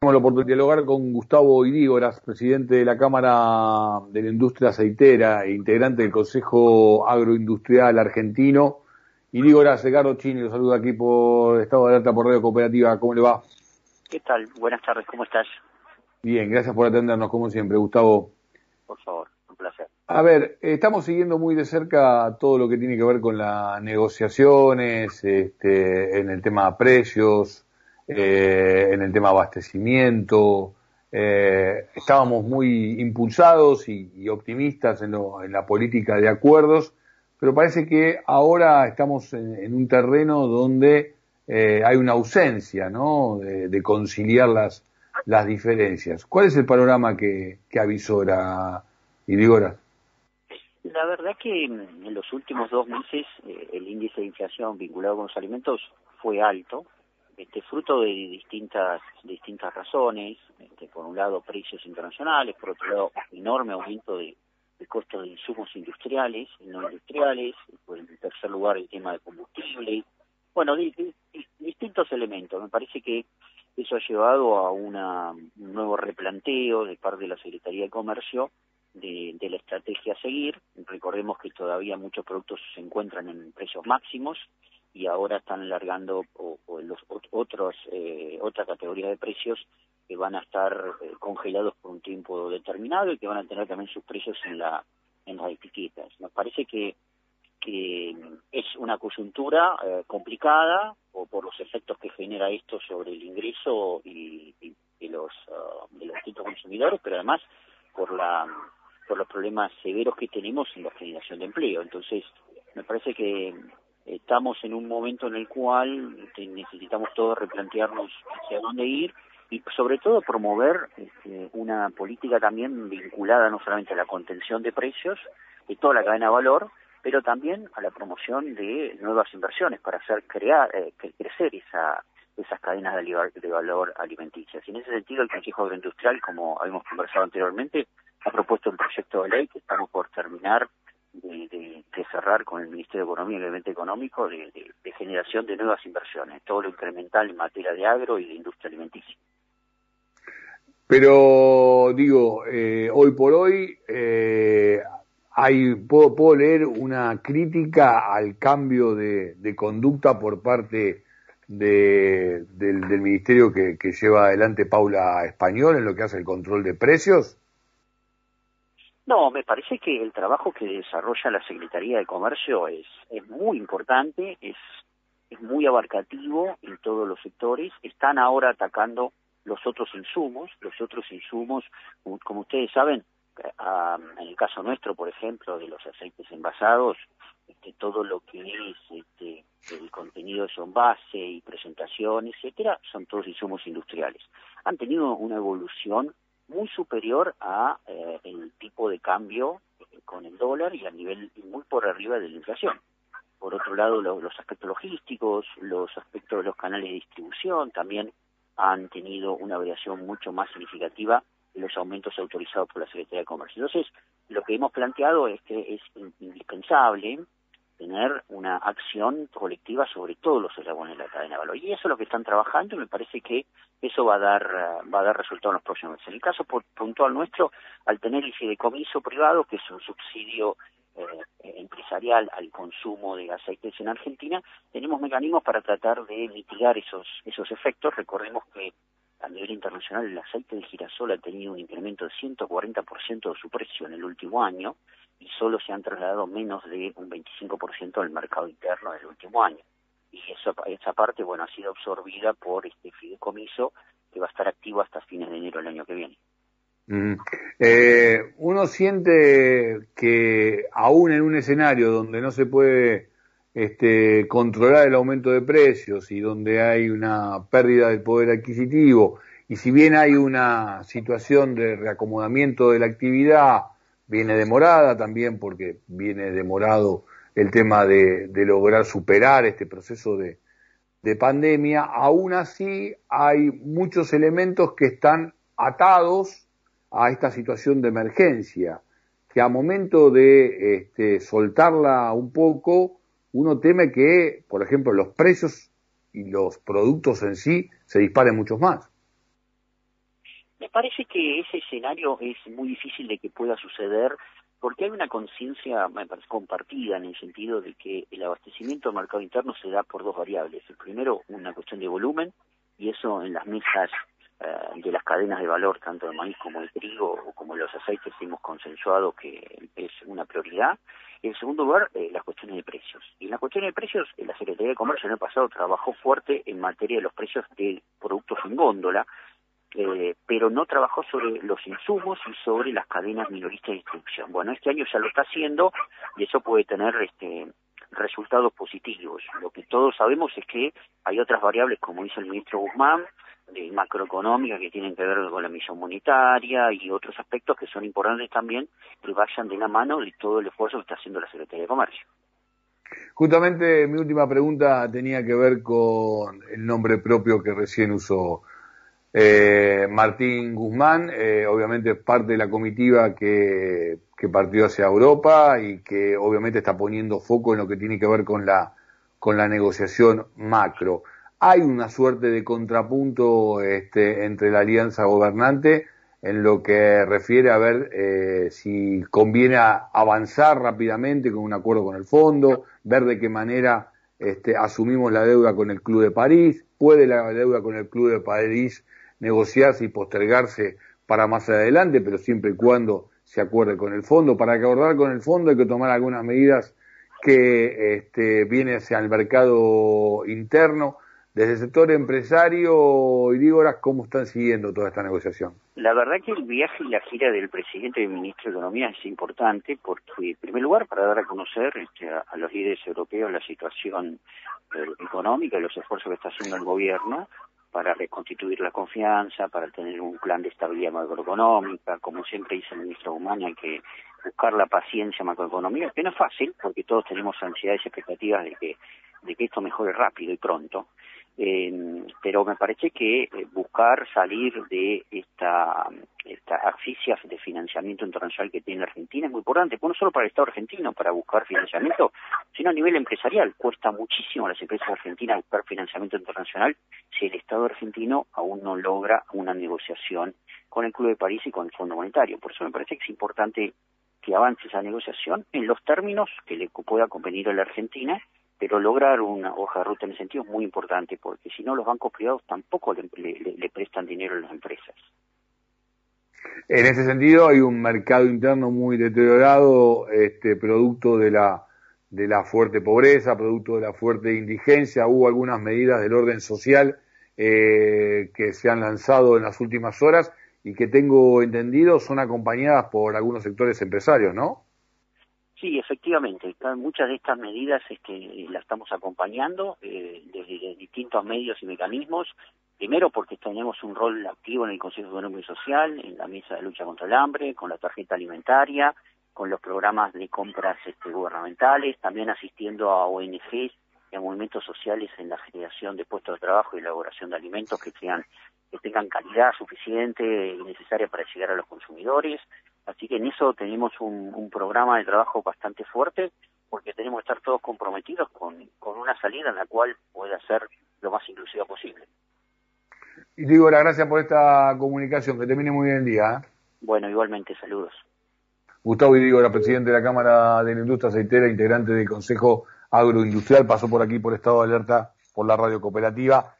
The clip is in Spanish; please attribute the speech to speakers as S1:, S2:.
S1: Tenemos la oportunidad de dialogar con Gustavo Idígoras, presidente de la Cámara de la Industria Aceitera e integrante del Consejo Agroindustrial Argentino. Idígoras, Edgardo Chini, lo saludo aquí por Estado de Alerta por Radio Cooperativa. ¿Cómo le va?
S2: ¿Qué tal? Buenas tardes, ¿cómo estás?
S1: Bien, gracias por atendernos, como siempre, Gustavo.
S2: Por favor, un placer.
S1: A ver, estamos siguiendo muy de cerca todo lo que tiene que ver con las negociaciones, este, en el tema de precios, eh, en el tema abastecimiento. Eh, estábamos muy impulsados y, optimistas en, la política de acuerdos, pero parece que ahora estamos en, un terreno donde eh, hay una ausencia ¿no? de, conciliar las, las diferencias. ¿Cuál es el panorama que, que avisora Idigora?
S2: La verdad que en los últimos dos meses el índice de inflación vinculado con los alimentos fue alto, este, fruto de distintas distintas razones, este, por un lado precios internacionales, por otro lado enorme aumento de, costos de insumos industriales no industriales, por en tercer lugar el tema de combustible, bueno, distintos elementos. Me parece que eso ha llevado a una, un nuevo replanteo de parte de la Secretaría de Comercio de, de, la estrategia a seguir. Recordemos que todavía muchos productos se encuentran en precios máximos y ahora están alargando o, los otros eh, otra categoría de precios que van a estar eh, congelados por un tiempo determinado y que van a tener también sus precios en la en las etiquetas. Nos parece que que es una coyuntura eh, complicada o por los efectos que genera esto sobre el ingreso y, y, los uh, de los distintos consumidores, pero además por la por los problemas severos que tenemos en la generación de empleo. Entonces, me parece que estamos en un momento en el cual este, necesitamos todos replantearnos hacia dónde ir y sobre todo promover este, una política también vinculada no solamente a la contención de precios de toda la cadena de valor, pero también a la promoción de nuevas inversiones para hacer crear, eh, crecer esa, esas cadenas de, valor alimenticias. Y en ese sentido, el Consejo Agroindustrial, como habíamos conversado anteriormente, ha propuesto un proyecto de ley que estamos por terminar de, cerrar con el Ministerio de Economía y Gabinete Económico de, generación de nuevas inversiones, todo lo incremental en materia de agro y de industria alimenticia.
S1: Pero digo, eh, hoy por hoy eh, hay, puedo, puedo, leer una crítica al cambio de, conducta por parte del, ministerio que, que lleva adelante Paula Español en lo que hace el control de precios.
S2: No, me parece que el trabajo que desarrolla la Secretaría de Comercio es, es muy importante, es, es muy abarcativo en todos los sectores. Están ahora atacando los otros insumos, los otros insumos, como, ustedes saben, en el caso nuestro, por ejemplo, de los aceites envasados, este, todo lo que es este, el contenido de su envase y presentación, etcétera, son todos insumos industriales. Han tenido una evolución muy superior a eh, el tipo de cambio eh, con el dólar y a nivel muy por arriba de la inflación. Por otro lado, los aspectos logísticos, los aspectos de los canales de distribución también han tenido una variación mucho más significativa de los aumentos autorizados por la Secretaría de Comercio. Entonces, lo que hemos planteado es que es indispensable tener una acción colectiva sobre todos los eslabones de la cadena de valor. Y eso es lo que están trabajando y me parece que eso va a dar eh, va a dar resultado en los próximos meses. En el caso puntual nuestro, al tener el fideicomiso privado, que es un subsidio eh, empresarial al consumo de aceites en Argentina, tenemos mecanismos para tratar de mitigar esos esos efectos. Recordemos que a nivel internacional el aceite de girasol ha tenido un incremento de 140% de su precio en el último año y solo se han trasladado menos de un 25% del mercado interno del último año. Y eso, esa parte, bueno, ha sido absorbida por este fideicomiso que va a estar activo hasta fines de enero del año que viene.
S1: Eh, uno siente que aún en un escenario donde no se puede este, controlar el aumento de precios y donde hay una pérdida del poder adquisitivo, y si bien hay una situación de reacomodamiento de la actividad, viene demorada también porque viene demorado el tema de, lograr superar este proceso de, pandemia, aún así hay muchos elementos que están atados a esta situación de emergencia, que a momento de este, soltarla un poco, uno teme que, por ejemplo, los precios y los productos en sí se disparen mucho más.
S2: Me parece que ese escenario es muy difícil de que pueda suceder porque hay una conciencia compartida en el sentido de que el abastecimiento del mercado interno se da por dos variables. El primero, una cuestión de volumen, y eso en las mesas eh, de las cadenas de valor, tanto de maíz como de trigo o como los aceites, hemos consensuado que es una prioridad. Y en segundo lugar, eh, las cuestiones de precios. Y en las cuestiones de precios, la Secretaría de Comercio en el pasado trabajó fuerte en materia de los precios de productos en góndola, eh, pero no trabajó sobre los insumos y sobre las cadenas minoristas de distribución. Bueno, este año ya lo está haciendo y eso puede tener este resultados positivos. Lo que todos sabemos es que hay otras variables, como dice el ministro Guzmán, de macroeconómica que tienen que ver con la misión monetaria y otros aspectos que son importantes también que vayan de la mano de todo el esfuerzo que está haciendo la Secretaría de Comercio.
S1: Justamente mi última pregunta tenía que ver con el nombre propio que recién usó eh, Martín Guzmán, eh, obviamente es parte de la comitiva que, que, partió hacia Europa y que obviamente está poniendo foco en lo que tiene que ver con la, con la negociación macro. Hay una suerte de contrapunto este, entre la alianza gobernante en lo que refiere a ver eh, si conviene avanzar rápidamente con un acuerdo con el fondo, ver de qué manera este, asumimos la deuda con el Club de París, puede la deuda con el Club de París negociarse y postergarse para más adelante, pero siempre y cuando se acuerde con el fondo. Para acordar con el fondo hay que tomar algunas medidas que este, vienen hacia el mercado interno. Desde el sector empresario, y ahora, ¿cómo están siguiendo toda esta negociación?
S2: La verdad que el viaje y la gira del presidente y del ministro de Economía es importante porque, en primer lugar, para dar a conocer este, a, los líderes europeos la situación eh, económica y los esfuerzos que está haciendo el gobierno, para reconstituir la confianza, para tener un plan de estabilidad macroeconómica, como siempre dice el ministro Guzmán, hay que buscar la paciencia macroeconómica, que no es fácil, porque todos tenemos ansiedades y expectativas de que, de que esto mejore rápido y pronto, eh, pero me parece que eh, buscar salir de esta, esta asfixia de financiamiento internacional que tiene Argentina es muy importante, no solo para el Estado argentino, para buscar financiamiento, sino a nivel empresarial. Cuesta muchísimo a las empresas argentinas buscar financiamiento internacional si el Estado argentino aún no logra una negociación con el Club de París y con el Fondo Monetario. Por eso me parece que es importante que avance esa negociación en los términos que le pueda convenir a la Argentina pero lograr una hoja de ruta en ese sentido es muy importante porque si no los bancos privados tampoco le, prestan dinero a las empresas.
S1: En ese sentido hay un mercado interno muy deteriorado, este producto de la de la fuerte pobreza, producto de la fuerte indigencia, hubo algunas medidas del orden social eh, que se han lanzado en las últimas horas y que tengo entendido son acompañadas por algunos sectores empresarios, ¿no?
S2: Sí, efectivamente, muchas de estas medidas este, las estamos acompañando eh, desde distintos medios y mecanismos. Primero porque tenemos un rol activo en el Consejo Económico y Social, en la mesa de lucha contra el hambre, con la tarjeta alimentaria, con los programas de compras este, gubernamentales, también asistiendo a ONGs y a movimientos sociales en la generación de puestos de trabajo y elaboración de alimentos que, sean, que tengan calidad suficiente y necesaria para llegar a los consumidores. Así que en eso tenemos un, programa de trabajo bastante fuerte porque tenemos que estar todos comprometidos con, una salida en la cual pueda ser lo más inclusiva posible.
S1: Y digo las gracias por esta comunicación, que termine muy bien el día. ¿eh?
S2: Bueno, igualmente, saludos.
S1: Gustavo la presidente de la Cámara de la Industria Aceitera, integrante del Consejo Agroindustrial, pasó por aquí por estado de alerta por la radio cooperativa.